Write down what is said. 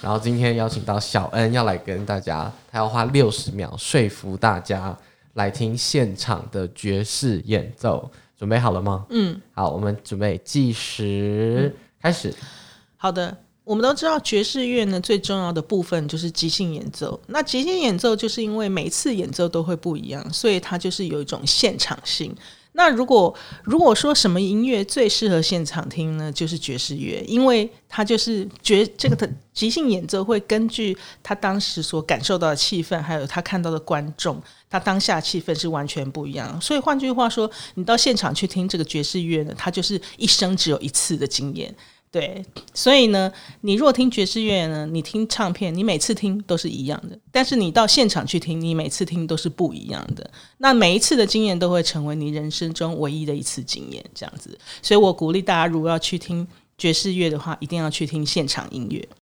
然后今天邀请到小恩要来跟大家，他要花六十秒说服大家来听现场的爵士演奏，准备好了吗？嗯，好，我们准备计时开始。好的，我们都知道爵士乐呢最重要的部分就是即兴演奏。那即兴演奏就是因为每一次演奏都会不一样，所以它就是有一种现场性。那如果如果说什么音乐最适合现场听呢？就是爵士乐，因为它就是爵这个的即兴演奏会根据他当时所感受到的气氛，还有他看到的观众，他当下气氛是完全不一样。所以换句话说，你到现场去听这个爵士乐呢，他就是一生只有一次的经验。对，所以呢，你若听爵士乐呢，你听唱片，你每次听都是一样的；但是你到现场去听，你每次听都是不一样的。那每一次的经验都会成为你人生中唯一的一次经验，这样子。所以我鼓励大家，如果要去听爵士乐的话，一定要去听现场音乐。